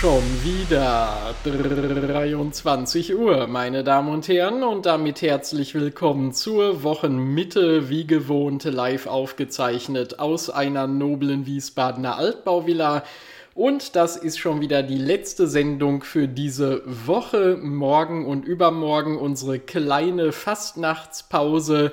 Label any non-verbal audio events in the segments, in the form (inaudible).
Schon wieder 23 Uhr, meine Damen und Herren, und damit herzlich willkommen zur Wochenmitte, wie gewohnt live aufgezeichnet aus einer noblen Wiesbadener Altbauvilla. Und das ist schon wieder die letzte Sendung für diese Woche. Morgen und übermorgen unsere kleine Fastnachtspause.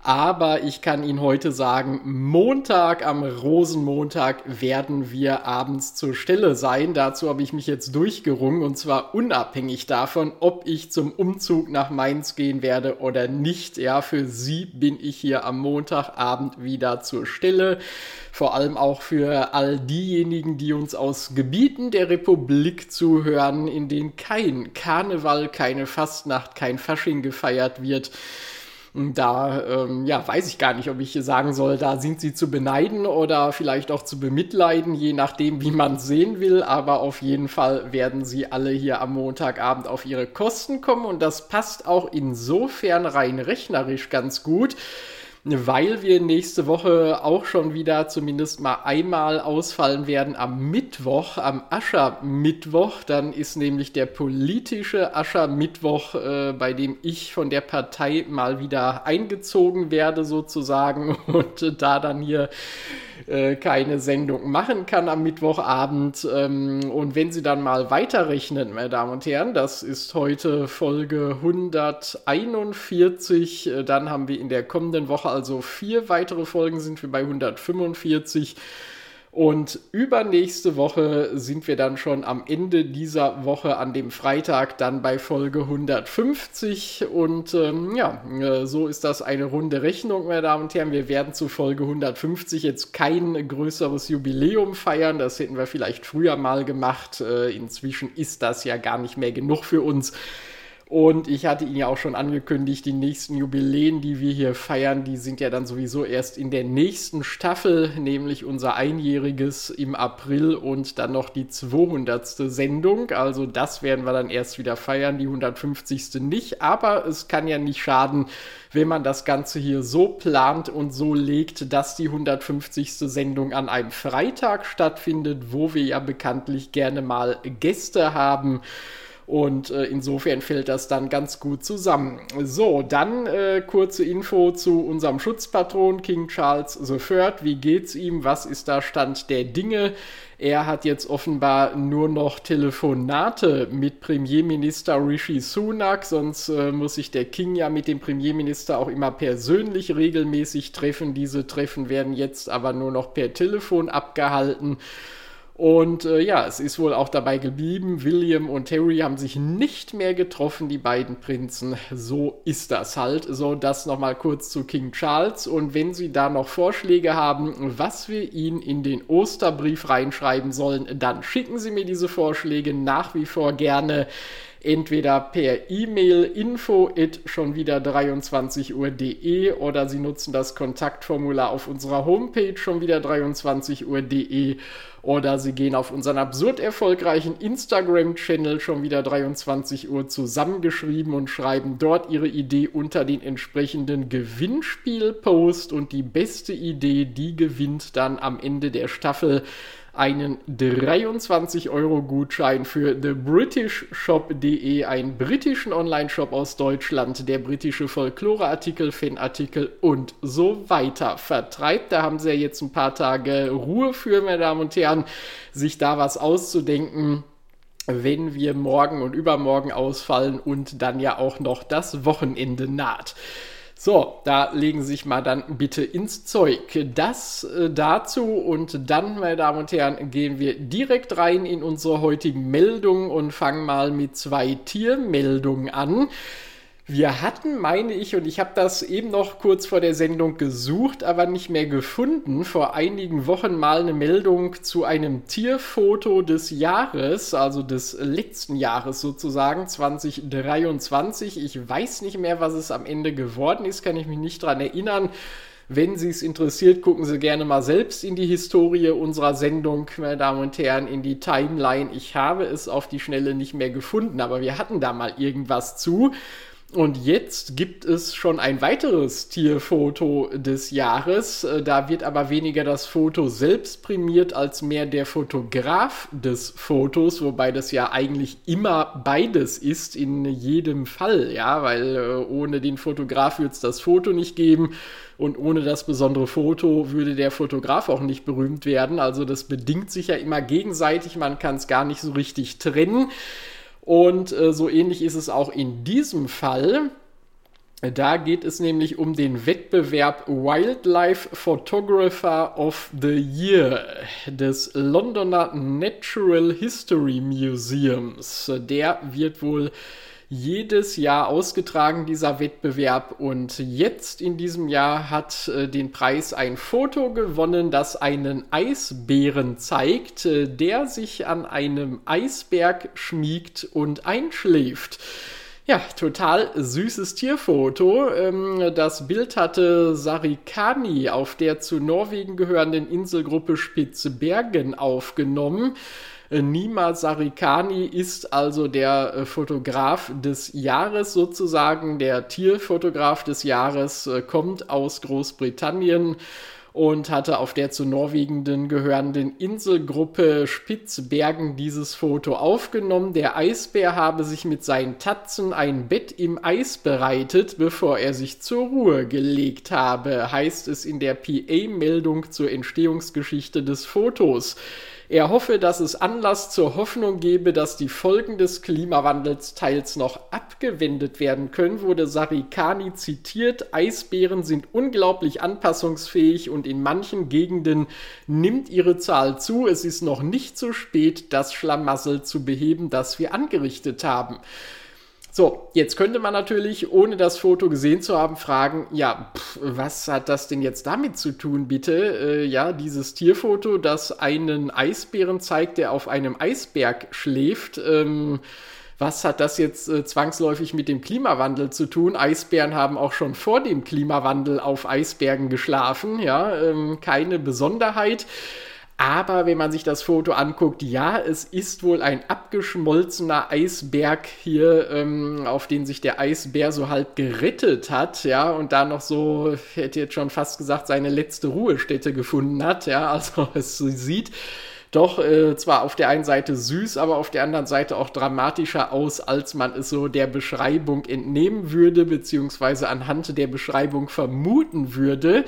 Aber ich kann Ihnen heute sagen, Montag, am Rosenmontag werden wir abends zur Stelle sein. Dazu habe ich mich jetzt durchgerungen und zwar unabhängig davon, ob ich zum Umzug nach Mainz gehen werde oder nicht. Ja, für Sie bin ich hier am Montagabend wieder zur Stelle. Vor allem auch für all diejenigen, die uns aus Gebieten der Republik zuhören, in denen kein Karneval, keine Fastnacht, kein Fasching gefeiert wird. Da ähm, ja, weiß ich gar nicht, ob ich sagen soll, da sind sie zu beneiden oder vielleicht auch zu bemitleiden, je nachdem, wie man sehen will. Aber auf jeden Fall werden sie alle hier am Montagabend auf ihre Kosten kommen und das passt auch insofern rein rechnerisch ganz gut weil wir nächste Woche auch schon wieder zumindest mal einmal ausfallen werden am Mittwoch, am Aschermittwoch. Dann ist nämlich der politische Aschermittwoch, äh, bei dem ich von der Partei mal wieder eingezogen werde sozusagen (laughs) und da dann hier äh, keine Sendung machen kann am Mittwochabend. Ähm, und wenn Sie dann mal weiterrechnen, meine Damen und Herren, das ist heute Folge 141, äh, dann haben wir in der kommenden Woche also vier weitere Folgen, sind wir bei 145. Und übernächste Woche sind wir dann schon am Ende dieser Woche an dem Freitag dann bei Folge 150. Und ähm, ja, äh, so ist das eine runde Rechnung, meine Damen und Herren. Wir werden zu Folge 150 jetzt kein größeres Jubiläum feiern. Das hätten wir vielleicht früher mal gemacht. Äh, inzwischen ist das ja gar nicht mehr genug für uns. Und ich hatte Ihnen ja auch schon angekündigt, die nächsten Jubiläen, die wir hier feiern, die sind ja dann sowieso erst in der nächsten Staffel, nämlich unser Einjähriges im April und dann noch die 200. Sendung. Also das werden wir dann erst wieder feiern, die 150. nicht. Aber es kann ja nicht schaden, wenn man das Ganze hier so plant und so legt, dass die 150. Sendung an einem Freitag stattfindet, wo wir ja bekanntlich gerne mal Gäste haben. Und äh, insofern fällt das dann ganz gut zusammen. So, dann äh, kurze Info zu unserem Schutzpatron King Charles III. Wie geht's ihm? Was ist da Stand der Dinge? Er hat jetzt offenbar nur noch Telefonate mit Premierminister Rishi Sunak, sonst äh, muss sich der King ja mit dem Premierminister auch immer persönlich regelmäßig treffen. Diese Treffen werden jetzt aber nur noch per Telefon abgehalten. Und äh, ja, es ist wohl auch dabei geblieben. William und Harry haben sich nicht mehr getroffen, die beiden Prinzen. So ist das halt. So, das nochmal kurz zu King Charles. Und wenn Sie da noch Vorschläge haben, was wir Ihnen in den Osterbrief reinschreiben sollen, dann schicken Sie mir diese Vorschläge nach wie vor gerne entweder per E-Mail info at schon wieder 23 Uhr.de oder Sie nutzen das Kontaktformular auf unserer Homepage schon wieder 23 Uhr.de oder Sie gehen auf unseren absurd erfolgreichen Instagram-Channel schon wieder 23 Uhr zusammengeschrieben und schreiben dort Ihre Idee unter den entsprechenden Gewinnspiel-Post. Und die beste Idee, die gewinnt dann am Ende der Staffel einen 23-Euro-Gutschein für thebritishshop.de, einen britischen Online-Shop aus Deutschland, der britische Folklore-Artikel, Fanartikel und so weiter vertreibt. Da haben sie ja jetzt ein paar Tage Ruhe für, meine Damen und Herren, sich da was auszudenken wenn wir morgen und übermorgen ausfallen und dann ja auch noch das Wochenende naht. So, da legen Sie sich mal dann bitte ins Zeug. Das äh, dazu und dann, meine Damen und Herren, gehen wir direkt rein in unsere heutigen Meldungen und fangen mal mit zwei Tiermeldungen an. Wir hatten, meine ich, und ich habe das eben noch kurz vor der Sendung gesucht, aber nicht mehr gefunden, vor einigen Wochen mal eine Meldung zu einem Tierfoto des Jahres, also des letzten Jahres sozusagen, 2023. Ich weiß nicht mehr, was es am Ende geworden ist, kann ich mich nicht dran erinnern. Wenn Sie es interessiert, gucken Sie gerne mal selbst in die Historie unserer Sendung, meine Damen und Herren, in die Timeline. Ich habe es auf die Schnelle nicht mehr gefunden, aber wir hatten da mal irgendwas zu. Und jetzt gibt es schon ein weiteres Tierfoto des Jahres. Äh, da wird aber weniger das Foto selbst prämiert als mehr der Fotograf des Fotos, wobei das ja eigentlich immer beides ist in jedem Fall, ja, weil äh, ohne den Fotograf wird es das Foto nicht geben und ohne das besondere Foto würde der Fotograf auch nicht berühmt werden. Also das bedingt sich ja immer gegenseitig, man kann es gar nicht so richtig trennen. Und äh, so ähnlich ist es auch in diesem Fall. Da geht es nämlich um den Wettbewerb Wildlife Photographer of the Year des Londoner Natural History Museums. Der wird wohl jedes Jahr ausgetragen, dieser Wettbewerb. Und jetzt in diesem Jahr hat äh, den Preis ein Foto gewonnen, das einen Eisbären zeigt, äh, der sich an einem Eisberg schmiegt und einschläft. Ja, total süßes Tierfoto. Ähm, das Bild hatte Sarikani auf der zu Norwegen gehörenden Inselgruppe Spitzbergen aufgenommen. Äh, Nima Sarikani ist also der äh, Fotograf des Jahres sozusagen, der Tierfotograf des Jahres, äh, kommt aus Großbritannien und hatte auf der zu Norwegen gehörenden Inselgruppe Spitzbergen dieses Foto aufgenommen. Der Eisbär habe sich mit seinen Tatzen ein Bett im Eis bereitet, bevor er sich zur Ruhe gelegt habe, heißt es in der PA-Meldung zur Entstehungsgeschichte des Fotos. Er hoffe, dass es Anlass zur Hoffnung gebe, dass die Folgen des Klimawandels teils noch abgewendet werden können, wurde Sarikani zitiert. Eisbären sind unglaublich anpassungsfähig und in manchen Gegenden nimmt ihre Zahl zu. Es ist noch nicht zu spät, das Schlamassel zu beheben, das wir angerichtet haben. So, jetzt könnte man natürlich, ohne das Foto gesehen zu haben, fragen, ja, pff, was hat das denn jetzt damit zu tun, bitte? Äh, ja, dieses Tierfoto, das einen Eisbären zeigt, der auf einem Eisberg schläft. Ähm, was hat das jetzt äh, zwangsläufig mit dem Klimawandel zu tun? Eisbären haben auch schon vor dem Klimawandel auf Eisbergen geschlafen, ja, ähm, keine Besonderheit. Aber wenn man sich das Foto anguckt, ja, es ist wohl ein abgeschmolzener Eisberg hier, ähm, auf den sich der Eisbär so halb gerettet hat, ja, und da noch so, hätte jetzt schon fast gesagt, seine letzte Ruhestätte gefunden hat, ja, also (laughs) es sieht doch äh, zwar auf der einen Seite süß, aber auf der anderen Seite auch dramatischer aus, als man es so der Beschreibung entnehmen würde, beziehungsweise anhand der Beschreibung vermuten würde.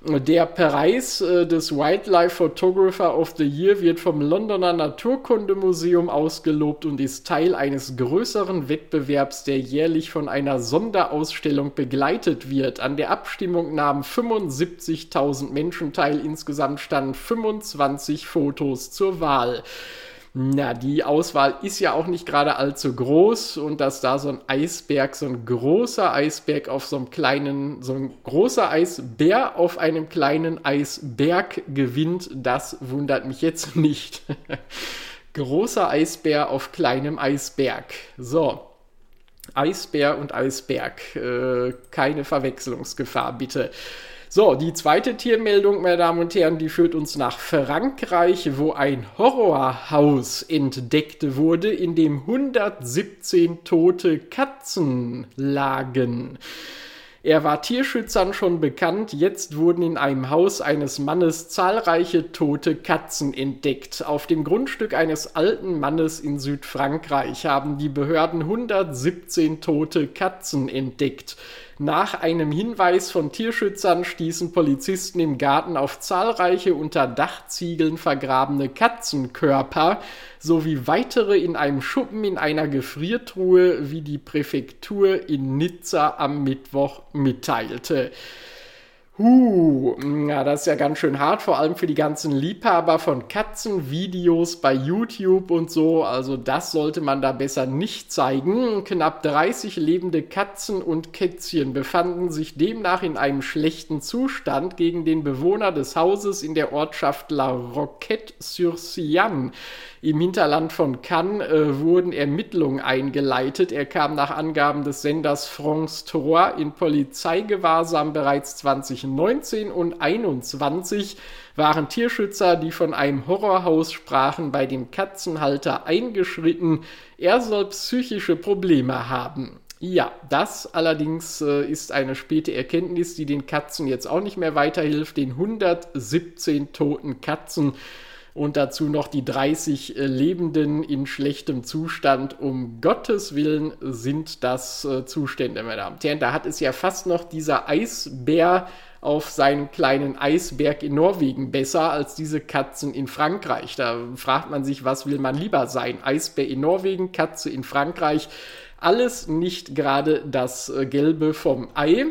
Der Preis äh, des Wildlife Photographer of the Year wird vom Londoner Naturkundemuseum ausgelobt und ist Teil eines größeren Wettbewerbs, der jährlich von einer Sonderausstellung begleitet wird. An der Abstimmung nahmen 75.000 Menschen teil. Insgesamt standen 25 Fotos zur Wahl. Na, die Auswahl ist ja auch nicht gerade allzu groß und dass da so ein Eisberg, so ein großer Eisberg auf so einem kleinen, so ein großer Eisbär auf einem kleinen Eisberg gewinnt, das wundert mich jetzt (laughs) nicht. großer Eisbär auf kleinem Eisberg. So. Eisbär und Eisberg. Äh, keine Verwechslungsgefahr, bitte. So, die zweite Tiermeldung, meine Damen und Herren, die führt uns nach Frankreich, wo ein Horrorhaus entdeckt wurde, in dem 117 tote Katzen lagen. Er war Tierschützern schon bekannt, jetzt wurden in einem Haus eines Mannes zahlreiche tote Katzen entdeckt. Auf dem Grundstück eines alten Mannes in Südfrankreich haben die Behörden 117 tote Katzen entdeckt. Nach einem Hinweis von Tierschützern stießen Polizisten im Garten auf zahlreiche unter Dachziegeln vergrabene Katzenkörper sowie weitere in einem Schuppen in einer Gefriertruhe, wie die Präfektur in Nizza am Mittwoch mitteilte. Huh, ja, das ist ja ganz schön hart, vor allem für die ganzen Liebhaber von Katzenvideos bei YouTube und so. Also das sollte man da besser nicht zeigen. Knapp 30 lebende Katzen und Kätzchen befanden sich demnach in einem schlechten Zustand gegen den Bewohner des Hauses in der Ortschaft La Roquette-sur-Sian im Hinterland von Cannes äh, wurden Ermittlungen eingeleitet. Er kam nach Angaben des Senders France 3 in Polizeigewahrsam bereits 2019 und 2021 waren Tierschützer, die von einem Horrorhaus sprachen, bei dem Katzenhalter eingeschritten. Er soll psychische Probleme haben. Ja, das allerdings äh, ist eine späte Erkenntnis, die den Katzen jetzt auch nicht mehr weiterhilft. Den 117 toten Katzen und dazu noch die 30 äh, Lebenden in schlechtem Zustand. Um Gottes Willen sind das äh, Zustände, meine Damen und Herren. Da hat es ja fast noch dieser Eisbär auf seinem kleinen Eisberg in Norwegen besser als diese Katzen in Frankreich. Da fragt man sich, was will man lieber sein? Eisbär in Norwegen, Katze in Frankreich. Alles nicht gerade das äh, Gelbe vom Ei.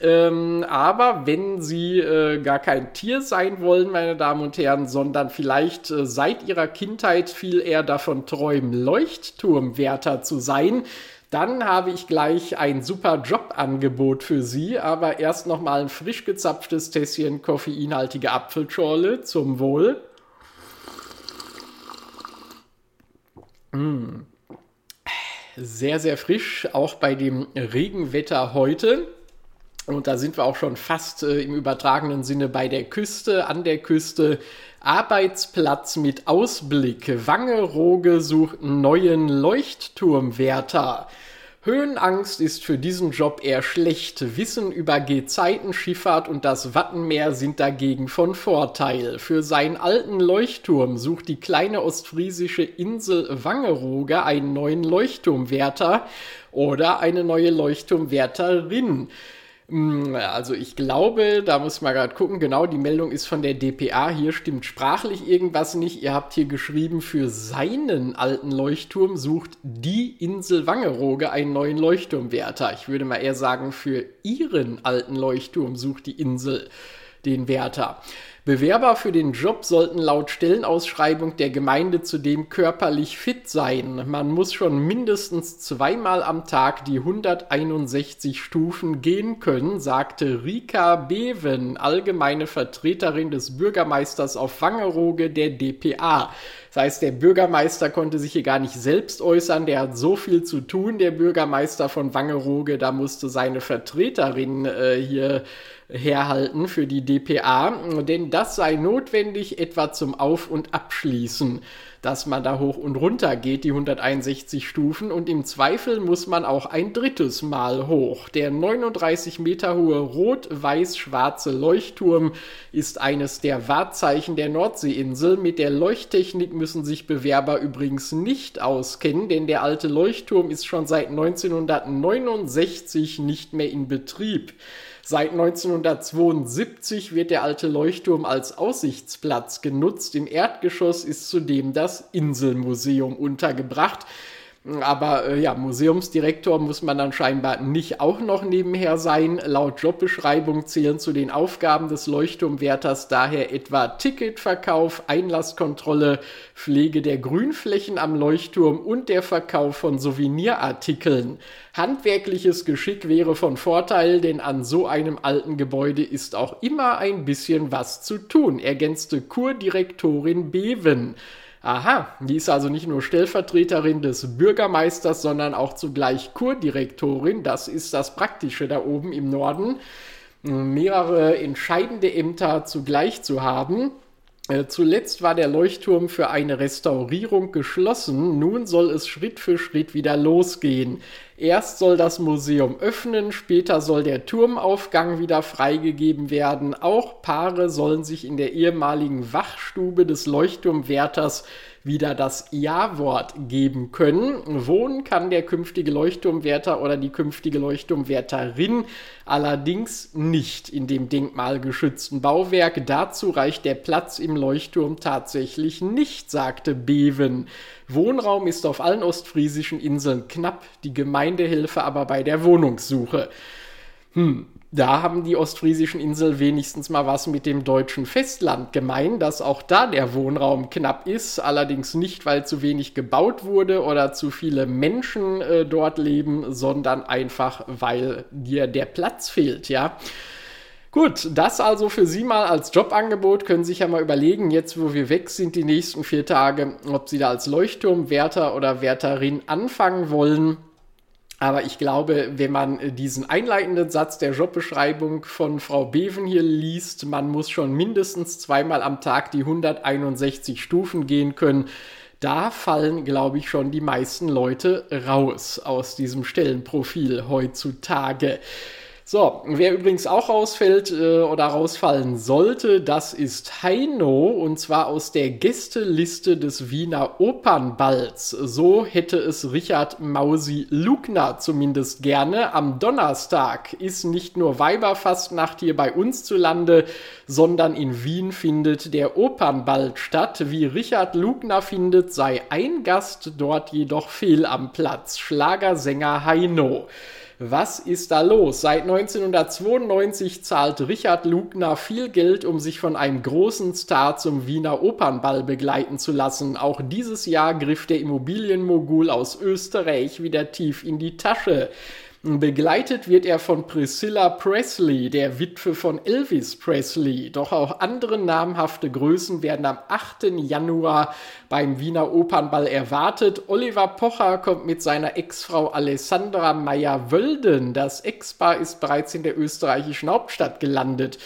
Ähm, aber wenn Sie äh, gar kein Tier sein wollen, meine Damen und Herren, sondern vielleicht äh, seit Ihrer Kindheit viel eher davon träumen, Leuchtturmwärter zu sein, dann habe ich gleich ein super Jobangebot für Sie, aber erst noch mal ein frisch gezapftes Tässchen koffeinhaltige Apfelschorle zum Wohl. Mmh. Sehr, sehr frisch, auch bei dem Regenwetter heute. Und da sind wir auch schon fast äh, im übertragenen Sinne bei der Küste, an der Küste. Arbeitsplatz mit Ausblick. Wangerooge sucht neuen Leuchtturmwärter. Höhenangst ist für diesen Job eher schlecht. Wissen über Gezeitenschifffahrt und das Wattenmeer sind dagegen von Vorteil. Für seinen alten Leuchtturm sucht die kleine ostfriesische Insel Wangerooge einen neuen Leuchtturmwärter oder eine neue Leuchtturmwärterin. Hm, also ich glaube, da muss man gerade gucken, genau, die Meldung ist von der DPA. Hier stimmt sprachlich irgendwas nicht. Ihr habt hier geschrieben, für seinen alten Leuchtturm sucht die Insel Wangerooge einen neuen Leuchtturmwärter. Ich würde mal eher sagen, für ihren alten Leuchtturm sucht die Insel den Wärter. Bewerber für den Job sollten laut Stellenausschreibung der Gemeinde zudem körperlich fit sein. Man muss schon mindestens zweimal am Tag die 161 Stufen gehen können, sagte Rika Beven, allgemeine Vertreterin des Bürgermeisters auf Wangerooge der DPA. Das heißt, der Bürgermeister konnte sich hier gar nicht selbst äußern, der hat so viel zu tun, der Bürgermeister von Wangerooge, da musste seine Vertreterin äh, hier herhalten für die DPA, denn das sei notwendig etwa zum Auf- und Abschließen, dass man da hoch und runter geht, die 161 Stufen, und im Zweifel muss man auch ein drittes Mal hoch. Der 39 Meter hohe rot-weiß-schwarze Leuchtturm ist eines der Wahrzeichen der Nordseeinsel. Mit der Leuchttechnik müssen sich Bewerber übrigens nicht auskennen, denn der alte Leuchtturm ist schon seit 1969 nicht mehr in Betrieb. Seit 1972 wird der alte Leuchtturm als Aussichtsplatz genutzt. Im Erdgeschoss ist zudem das Inselmuseum untergebracht. Aber äh, ja, Museumsdirektor muss man dann scheinbar nicht auch noch nebenher sein. Laut Jobbeschreibung zählen zu den Aufgaben des Leuchtturmwärters daher etwa Ticketverkauf, Einlasskontrolle, Pflege der Grünflächen am Leuchtturm und der Verkauf von Souvenirartikeln. Handwerkliches Geschick wäre von Vorteil, denn an so einem alten Gebäude ist auch immer ein bisschen was zu tun, ergänzte Kurdirektorin Beven. Aha, die ist also nicht nur Stellvertreterin des Bürgermeisters, sondern auch zugleich Kurdirektorin. Das ist das Praktische da oben im Norden, mehrere entscheidende Ämter zugleich zu haben. Äh, zuletzt war der Leuchtturm für eine Restaurierung geschlossen. Nun soll es Schritt für Schritt wieder losgehen. Erst soll das Museum öffnen, später soll der Turmaufgang wieder freigegeben werden. Auch Paare sollen sich in der ehemaligen Wachstube des Leuchtturmwärters wieder das Ja-Wort geben können. Wohnen kann der künftige Leuchtturmwärter oder die künftige Leuchtturmwärterin allerdings nicht in dem denkmalgeschützten Bauwerk. Dazu reicht der Platz im Leuchtturm tatsächlich nicht, sagte Beven. Wohnraum ist auf allen ostfriesischen Inseln knapp, die Gemeindehilfe aber bei der Wohnungssuche. Hm, da haben die ostfriesischen Inseln wenigstens mal was mit dem deutschen Festland gemein, dass auch da der Wohnraum knapp ist, allerdings nicht, weil zu wenig gebaut wurde oder zu viele Menschen äh, dort leben, sondern einfach, weil dir der Platz fehlt, ja. Gut, das also für Sie mal als Jobangebot. Können Sie sich ja mal überlegen, jetzt wo wir weg sind, die nächsten vier Tage, ob Sie da als Leuchtturmwärter oder Wärterin anfangen wollen. Aber ich glaube, wenn man diesen einleitenden Satz der Jobbeschreibung von Frau Beven hier liest, man muss schon mindestens zweimal am Tag die 161 Stufen gehen können. Da fallen, glaube ich, schon die meisten Leute raus aus diesem Stellenprofil heutzutage. So, wer übrigens auch rausfällt äh, oder rausfallen sollte, das ist Heino und zwar aus der Gästeliste des Wiener Opernballs. So hätte es Richard Mausi Lugner zumindest gerne. Am Donnerstag ist nicht nur Weiberfastnacht hier bei uns zu Lande, sondern in Wien findet der Opernball statt. Wie Richard Lugner findet, sei ein Gast dort jedoch fehl am Platz. Schlagersänger Heino. Was ist da los? Seit 1992 zahlt Richard Lugner viel Geld, um sich von einem großen Star zum Wiener Opernball begleiten zu lassen. Auch dieses Jahr griff der Immobilienmogul aus Österreich wieder tief in die Tasche. Begleitet wird er von Priscilla Presley, der Witwe von Elvis Presley. Doch auch andere namhafte Größen werden am 8. Januar beim Wiener Opernball erwartet. Oliver Pocher kommt mit seiner Ex-Frau Alessandra Meyer-Wölden. Das Ex-Paar ist bereits in der österreichischen Hauptstadt gelandet.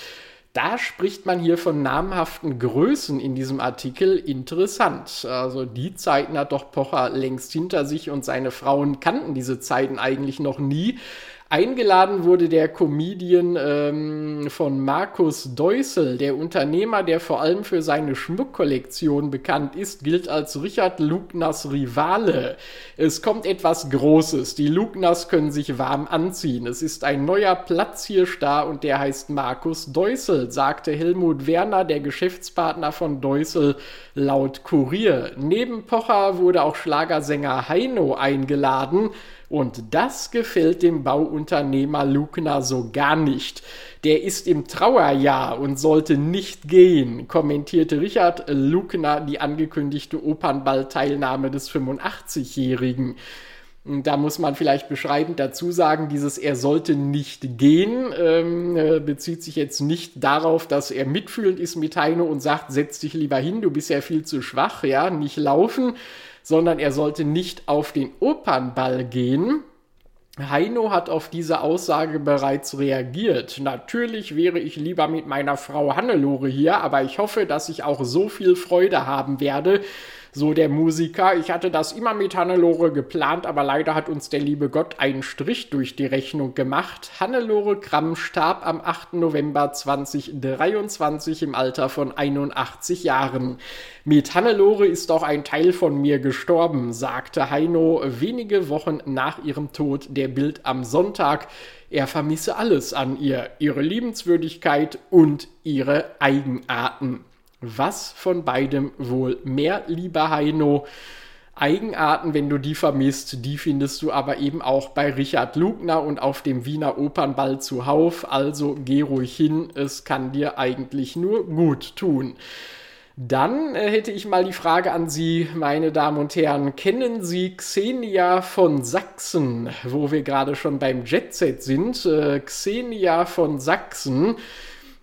Da spricht man hier von namhaften Größen in diesem Artikel. Interessant. Also die Zeiten hat doch Pocher längst hinter sich und seine Frauen kannten diese Zeiten eigentlich noch nie. Eingeladen wurde der Comedian ähm, von Markus Deusel, der Unternehmer, der vor allem für seine Schmuckkollektion bekannt ist, gilt als Richard Lugners Rivale. Es kommt etwas Großes. Die Lugners können sich warm anziehen. Es ist ein neuer Platzhirsch da und der heißt Markus Deusel, sagte Helmut Werner, der Geschäftspartner von Deusel, laut Kurier. Neben Pocher wurde auch Schlagersänger Heino eingeladen. Und das gefällt dem Bauunternehmer Lugner so gar nicht. Der ist im Trauerjahr und sollte nicht gehen, kommentierte Richard Lugner die angekündigte Opernballteilnahme des 85-Jährigen. Da muss man vielleicht beschreibend dazu sagen, dieses er sollte nicht gehen ähm, äh, bezieht sich jetzt nicht darauf, dass er mitfühlend ist mit Heino und sagt, setz dich lieber hin, du bist ja viel zu schwach, ja, nicht laufen, sondern er sollte nicht auf den Opernball gehen. Heino hat auf diese Aussage bereits reagiert. Natürlich wäre ich lieber mit meiner Frau Hannelore hier, aber ich hoffe, dass ich auch so viel Freude haben werde, so der Musiker, ich hatte das immer mit Hannelore geplant, aber leider hat uns der liebe Gott einen Strich durch die Rechnung gemacht. Hannelore Kramm starb am 8. November 2023 im Alter von 81 Jahren. Mit Hannelore ist auch ein Teil von mir gestorben, sagte Heino wenige Wochen nach ihrem Tod der Bild am Sonntag. Er vermisse alles an ihr, ihre Liebenswürdigkeit und ihre Eigenarten. Was von beidem wohl mehr, lieber Heino? Eigenarten, wenn du die vermisst, die findest du aber eben auch bei Richard Lugner und auf dem Wiener Opernball zuhauf. Also geh ruhig hin, es kann dir eigentlich nur gut tun. Dann äh, hätte ich mal die Frage an Sie, meine Damen und Herren. Kennen Sie Xenia von Sachsen, wo wir gerade schon beim Jetset sind? Äh, Xenia von Sachsen,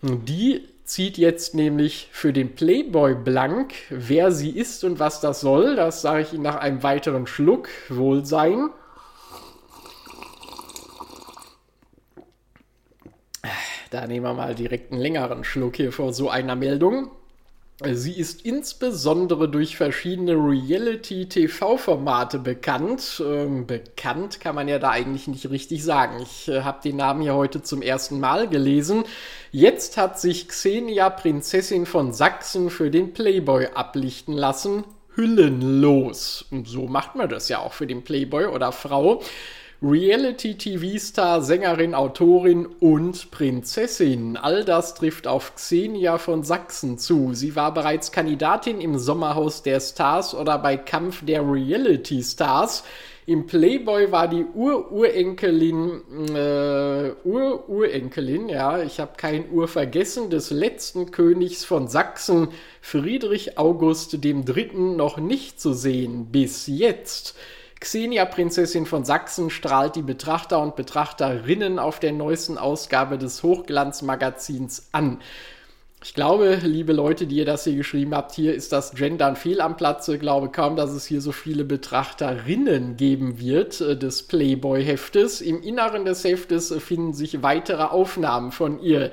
die zieht jetzt nämlich für den Playboy blank. Wer sie ist und was das soll, das sage ich Ihnen nach einem weiteren Schluck. Wohlsein. Da nehmen wir mal direkt einen längeren Schluck hier vor so einer Meldung. Sie ist insbesondere durch verschiedene Reality-TV-Formate bekannt. Ähm, bekannt kann man ja da eigentlich nicht richtig sagen. Ich äh, habe den Namen ja heute zum ersten Mal gelesen. Jetzt hat sich Xenia Prinzessin von Sachsen für den Playboy ablichten lassen. Hüllenlos. Und so macht man das ja auch für den Playboy oder Frau. Reality-TV-Star, Sängerin, Autorin und Prinzessin. All das trifft auf Xenia von Sachsen zu. Sie war bereits Kandidatin im Sommerhaus der Stars oder bei Kampf der Reality-Stars. Im Playboy war die Ururenkelin, äh, Ururenkelin, ja, ich habe kein Ur vergessen, des letzten Königs von Sachsen, Friedrich August III. noch nicht zu sehen, bis jetzt. Xenia, Prinzessin von Sachsen, strahlt die Betrachter und Betrachterinnen auf der neuesten Ausgabe des Hochglanzmagazins an. Ich glaube, liebe Leute, die ihr das hier geschrieben habt, hier ist das Gendern fehl am Platze. Ich glaube kaum, dass es hier so viele Betrachterinnen geben wird äh, des Playboy-Heftes. Im Inneren des Heftes finden sich weitere Aufnahmen von ihr.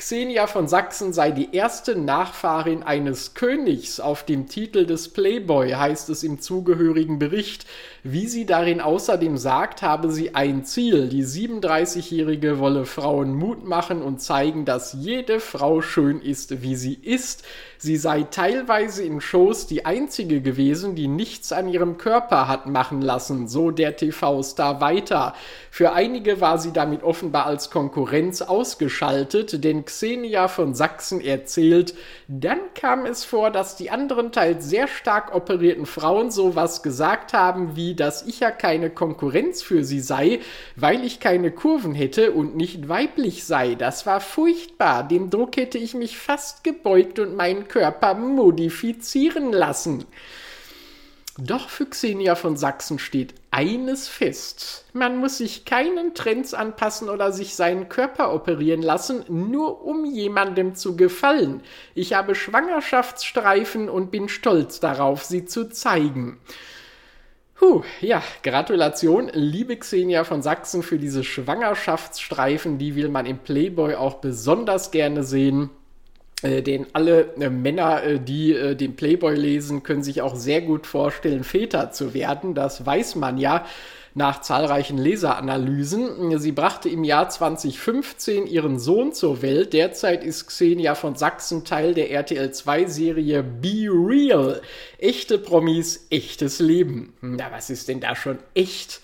Xenia von Sachsen sei die erste Nachfahrin eines Königs auf dem Titel des Playboy, heißt es im zugehörigen Bericht. Wie sie darin außerdem sagt, habe sie ein Ziel. Die 37-Jährige wolle Frauen Mut machen und zeigen, dass jede Frau schön ist, wie sie ist. Sie sei teilweise in Shows die einzige gewesen, die nichts an ihrem Körper hat machen lassen, so der TV-Star weiter. Für einige war sie damit offenbar als Konkurrenz ausgeschaltet, denn Xenia von Sachsen erzählt, dann kam es vor, dass die anderen teils sehr stark operierten Frauen sowas gesagt haben wie, dass ich ja keine Konkurrenz für sie sei, weil ich keine Kurven hätte und nicht weiblich sei. Das war furchtbar. Dem Druck hätte ich mich fast gebeugt und meinen Körper modifizieren lassen. Doch für Xenia von Sachsen steht eines fest. Man muss sich keinen Trends anpassen oder sich seinen Körper operieren lassen, nur um jemandem zu gefallen. Ich habe Schwangerschaftsstreifen und bin stolz darauf, sie zu zeigen. Puh, ja, Gratulation, liebe Xenia von Sachsen, für diese Schwangerschaftsstreifen. Die will man im Playboy auch besonders gerne sehen. Äh, den alle äh, Männer, äh, die den Playboy lesen, können sich auch sehr gut vorstellen, Väter zu werden. Das weiß man ja nach zahlreichen Leseranalysen. Sie brachte im Jahr 2015 ihren Sohn zur Welt. Derzeit ist Xenia von Sachsen Teil der RTL 2 Serie Be Real. Echte Promis, echtes Leben. Na, was ist denn da schon echt?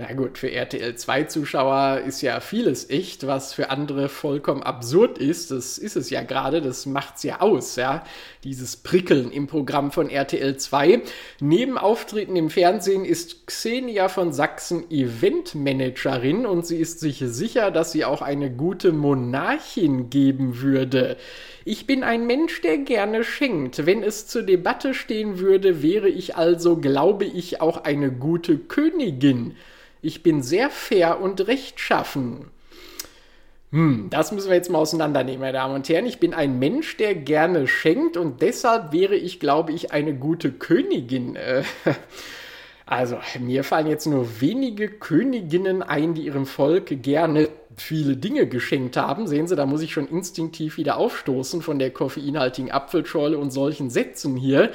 Ja gut, für RTL 2 Zuschauer ist ja vieles echt, was für andere vollkommen absurd ist. Das ist es ja gerade, das macht's ja aus, ja. Dieses Prickeln im Programm von RTL 2. Neben Auftritten im Fernsehen ist Xenia von Sachsen Eventmanagerin und sie ist sich sicher, dass sie auch eine gute Monarchin geben würde. Ich bin ein Mensch, der gerne schenkt. Wenn es zur Debatte stehen würde, wäre ich also, glaube ich, auch eine gute Königin. Ich bin sehr fair und rechtschaffen. Hm, das müssen wir jetzt mal auseinandernehmen, meine Damen und Herren. Ich bin ein Mensch, der gerne schenkt und deshalb wäre ich, glaube ich, eine gute Königin. Äh, (laughs) also, mir fallen jetzt nur wenige Königinnen ein, die ihrem Volk gerne viele Dinge geschenkt haben. Sehen Sie, da muss ich schon instinktiv wieder aufstoßen von der koffeinhaltigen Apfelschorle und solchen Sätzen hier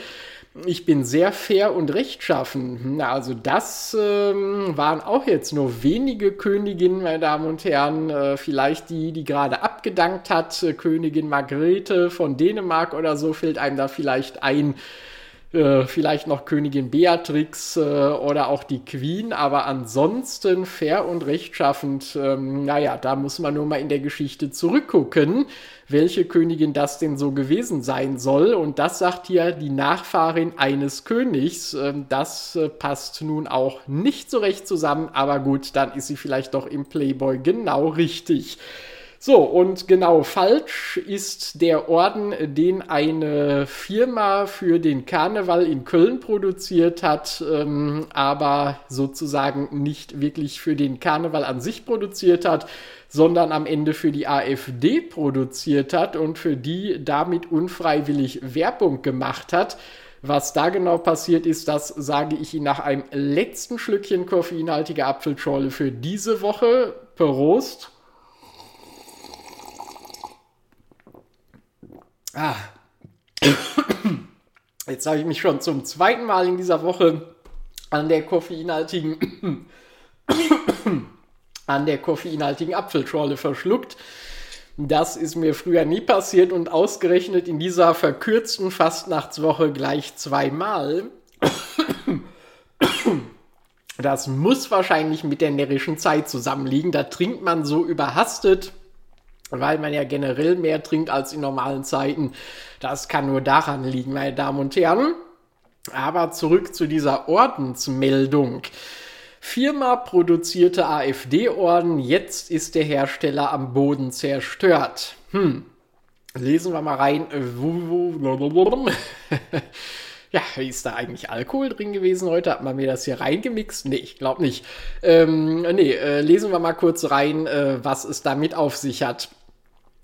ich bin sehr fair und rechtschaffen. Also das ähm, waren auch jetzt nur wenige Königinnen, meine Damen und Herren. Äh, vielleicht die, die gerade abgedankt hat, äh, Königin Margrethe von Dänemark oder so, fällt einem da vielleicht ein. Äh, vielleicht noch Königin Beatrix äh, oder auch die Queen, aber ansonsten fair und rechtschaffend, ähm, naja, da muss man nur mal in der Geschichte zurückgucken, welche Königin das denn so gewesen sein soll. Und das sagt hier die Nachfahrin eines Königs. Ähm, das äh, passt nun auch nicht so recht zusammen, aber gut, dann ist sie vielleicht doch im Playboy genau richtig. So, und genau falsch ist der Orden, den eine Firma für den Karneval in Köln produziert hat, ähm, aber sozusagen nicht wirklich für den Karneval an sich produziert hat, sondern am Ende für die AfD produziert hat und für die damit unfreiwillig Werbung gemacht hat. Was da genau passiert ist, das sage ich Ihnen nach einem letzten Schlückchen koffeinhaltiger Apfelschorle für diese Woche. Prost! Ah. Jetzt habe ich mich schon zum zweiten Mal in dieser Woche an der koffeinhaltigen an der koffeinhaltigen Apfelschorle verschluckt. Das ist mir früher nie passiert und ausgerechnet in dieser verkürzten Fastnachtswoche gleich zweimal. Das muss wahrscheinlich mit der närrischen Zeit zusammenliegen. Da trinkt man so überhastet weil man ja generell mehr trinkt als in normalen Zeiten. Das kann nur daran liegen, meine Damen und Herren. Aber zurück zu dieser Ordensmeldung. Firma produzierte AfD-Orden, jetzt ist der Hersteller am Boden zerstört. Hm. Lesen wir mal rein. Ja, ist da eigentlich Alkohol drin gewesen heute? Hat man mir das hier reingemixt? Nee, ich glaube nicht. Ähm, nee, äh, lesen wir mal kurz rein, äh, was es damit auf sich hat.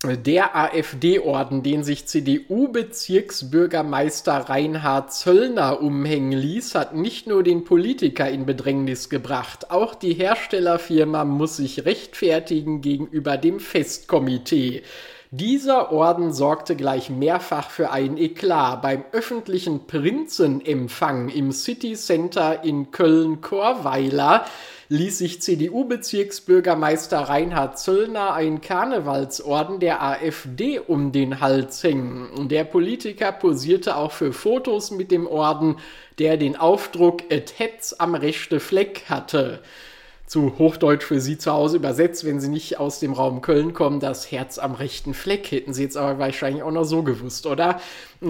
Der AfD-Orden, den sich CDU-Bezirksbürgermeister Reinhard Zöllner umhängen ließ, hat nicht nur den Politiker in Bedrängnis gebracht, auch die Herstellerfirma muss sich rechtfertigen gegenüber dem Festkomitee. Dieser Orden sorgte gleich mehrfach für einen Eklat. Beim öffentlichen Prinzenempfang im City Center in Köln-Korweiler ließ sich CDU-Bezirksbürgermeister Reinhard Zöllner einen Karnevalsorden der AfD um den Hals hängen. Der Politiker posierte auch für Fotos mit dem Orden, der den Aufdruck Et Hetz am rechte Fleck hatte zu Hochdeutsch für Sie zu Hause übersetzt, wenn Sie nicht aus dem Raum Köln kommen, das Herz am rechten Fleck. Hätten Sie jetzt aber wahrscheinlich auch noch so gewusst, oder?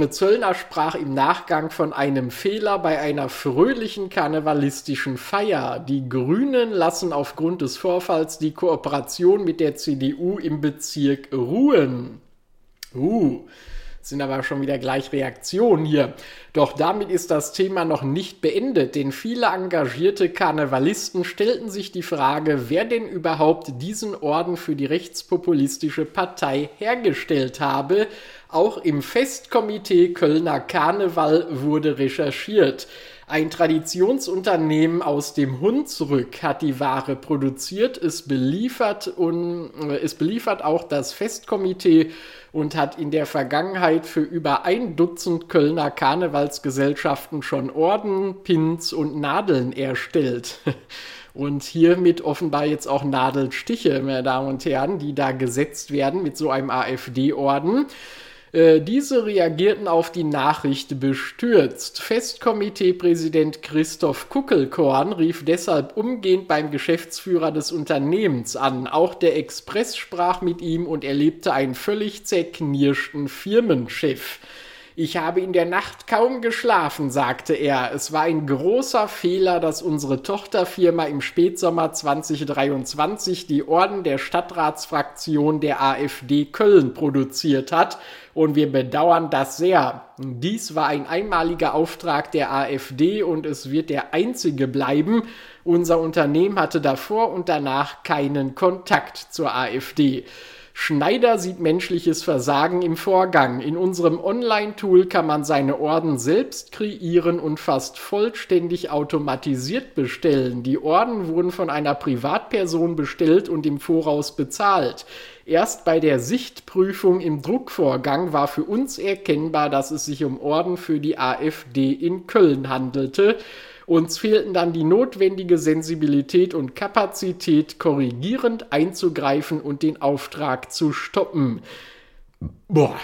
Zöllner sprach im Nachgang von einem Fehler bei einer fröhlichen karnevalistischen Feier. Die Grünen lassen aufgrund des Vorfalls die Kooperation mit der CDU im Bezirk ruhen. Uh sind aber schon wieder gleich Reaktionen hier. Doch damit ist das Thema noch nicht beendet, denn viele engagierte Karnevalisten stellten sich die Frage, wer denn überhaupt diesen Orden für die rechtspopulistische Partei hergestellt habe. Auch im Festkomitee Kölner Karneval wurde recherchiert. Ein Traditionsunternehmen aus dem Hunsrück hat die Ware produziert, es beliefert und äh, es beliefert auch das Festkomitee und hat in der Vergangenheit für über ein Dutzend Kölner Karnevalsgesellschaften schon Orden, Pins und Nadeln erstellt. (laughs) Und hiermit offenbar jetzt auch Nadelstiche, meine Damen und Herren, die da gesetzt werden mit so einem AfD-Orden. Äh, diese reagierten auf die Nachricht bestürzt. Festkomiteepräsident Christoph Kuckelkorn rief deshalb umgehend beim Geschäftsführer des Unternehmens an. Auch der Express sprach mit ihm und erlebte einen völlig zerknirschten Firmenchef. Ich habe in der Nacht kaum geschlafen, sagte er. Es war ein großer Fehler, dass unsere Tochterfirma im Spätsommer 2023 die Orden der Stadtratsfraktion der AfD Köln produziert hat und wir bedauern das sehr. Dies war ein einmaliger Auftrag der AfD und es wird der einzige bleiben. Unser Unternehmen hatte davor und danach keinen Kontakt zur AfD. Schneider sieht menschliches Versagen im Vorgang. In unserem Online-Tool kann man seine Orden selbst kreieren und fast vollständig automatisiert bestellen. Die Orden wurden von einer Privatperson bestellt und im Voraus bezahlt. Erst bei der Sichtprüfung im Druckvorgang war für uns erkennbar, dass es sich um Orden für die AfD in Köln handelte. Uns fehlten dann die notwendige Sensibilität und Kapazität, korrigierend einzugreifen und den Auftrag zu stoppen. Boah.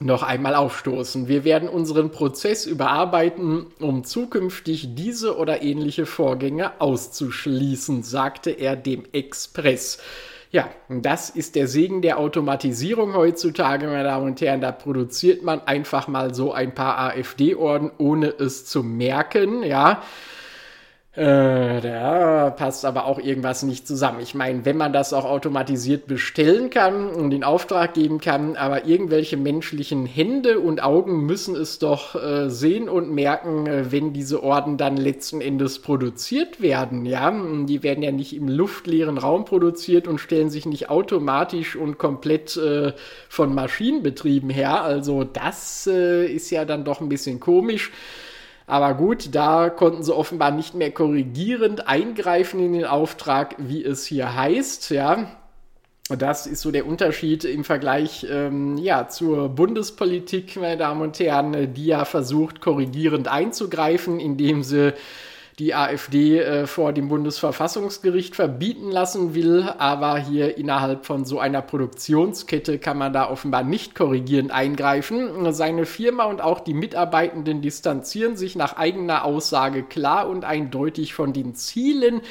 Noch einmal aufstoßen. Wir werden unseren Prozess überarbeiten, um zukünftig diese oder ähnliche Vorgänge auszuschließen, sagte er dem Express. Ja, das ist der Segen der Automatisierung heutzutage, meine Damen und Herren. Da produziert man einfach mal so ein paar AfD-Orden, ohne es zu merken, ja. Äh, da passt aber auch irgendwas nicht zusammen. Ich meine, wenn man das auch automatisiert bestellen kann und den Auftrag geben kann, aber irgendwelche menschlichen Hände und Augen müssen es doch äh, sehen und merken, äh, wenn diese Orden dann letzten Endes produziert werden. Ja, die werden ja nicht im luftleeren Raum produziert und stellen sich nicht automatisch und komplett äh, von Maschinen betrieben her. Also das äh, ist ja dann doch ein bisschen komisch. Aber gut, da konnten sie offenbar nicht mehr korrigierend eingreifen in den Auftrag, wie es hier heißt, ja. Das ist so der Unterschied im Vergleich ähm, ja, zur Bundespolitik, meine Damen und Herren, die ja versucht, korrigierend einzugreifen, indem sie die AfD äh, vor dem Bundesverfassungsgericht verbieten lassen will, aber hier innerhalb von so einer Produktionskette kann man da offenbar nicht korrigierend eingreifen. Seine Firma und auch die Mitarbeitenden distanzieren sich nach eigener Aussage klar und eindeutig von den Zielen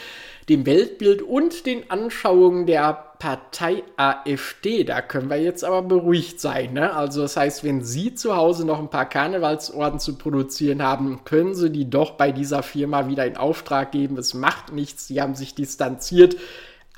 dem Weltbild und den Anschauungen der Partei AfD. Da können wir jetzt aber beruhigt sein. Ne? Also das heißt, wenn Sie zu Hause noch ein paar Karnevalsorden zu produzieren haben, können Sie die doch bei dieser Firma wieder in Auftrag geben. Es macht nichts. Sie haben sich distanziert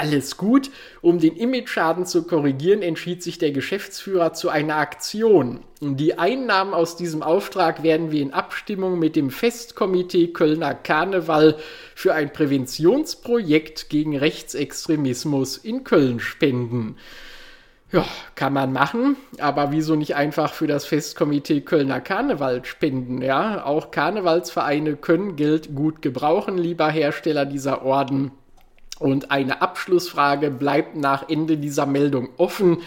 alles gut. Um den Image-Schaden zu korrigieren, entschied sich der Geschäftsführer zu einer Aktion. Die Einnahmen aus diesem Auftrag werden wir in Abstimmung mit dem Festkomitee Kölner Karneval für ein Präventionsprojekt gegen Rechtsextremismus in Köln spenden. Ja, kann man machen, aber wieso nicht einfach für das Festkomitee Kölner Karneval spenden? Ja, auch Karnevalsvereine können Geld gut gebrauchen, lieber Hersteller dieser Orden. Und eine Abschlussfrage bleibt nach Ende dieser Meldung offen.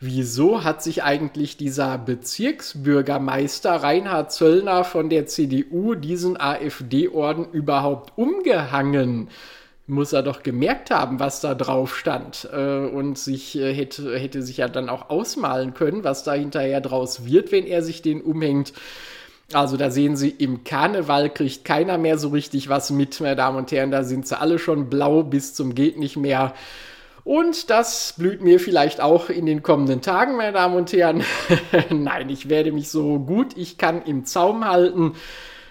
Wieso hat sich eigentlich dieser Bezirksbürgermeister Reinhard Zöllner von der CDU diesen AfD-Orden überhaupt umgehangen? Muss er doch gemerkt haben, was da drauf stand äh, und sich äh, hätte, hätte sich ja dann auch ausmalen können, was da hinterher draus wird, wenn er sich den umhängt. Also da sehen Sie, im Karneval kriegt keiner mehr so richtig was mit, meine Damen und Herren. Da sind sie alle schon blau bis zum geht nicht mehr. Und das blüht mir vielleicht auch in den kommenden Tagen, meine Damen und Herren. (laughs) Nein, ich werde mich so gut ich kann im Zaum halten.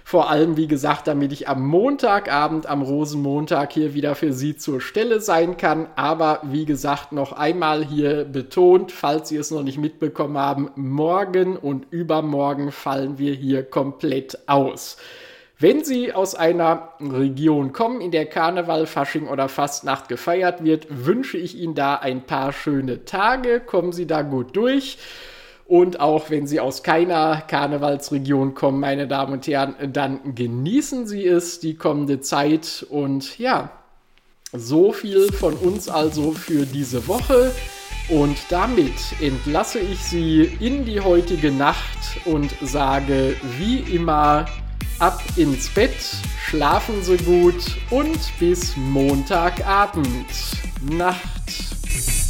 Vor allem, wie gesagt, damit ich am Montagabend, am Rosenmontag hier wieder für Sie zur Stelle sein kann. Aber wie gesagt, noch einmal hier betont, falls Sie es noch nicht mitbekommen haben, morgen und übermorgen fallen wir hier komplett aus. Wenn Sie aus einer Region kommen, in der Karneval, Fasching oder Fastnacht gefeiert wird, wünsche ich Ihnen da ein paar schöne Tage. Kommen Sie da gut durch. Und auch wenn Sie aus keiner Karnevalsregion kommen, meine Damen und Herren, dann genießen Sie es, die kommende Zeit. Und ja, so viel von uns also für diese Woche. Und damit entlasse ich Sie in die heutige Nacht und sage wie immer ab ins Bett, schlafen Sie gut und bis Montagabend. Nacht.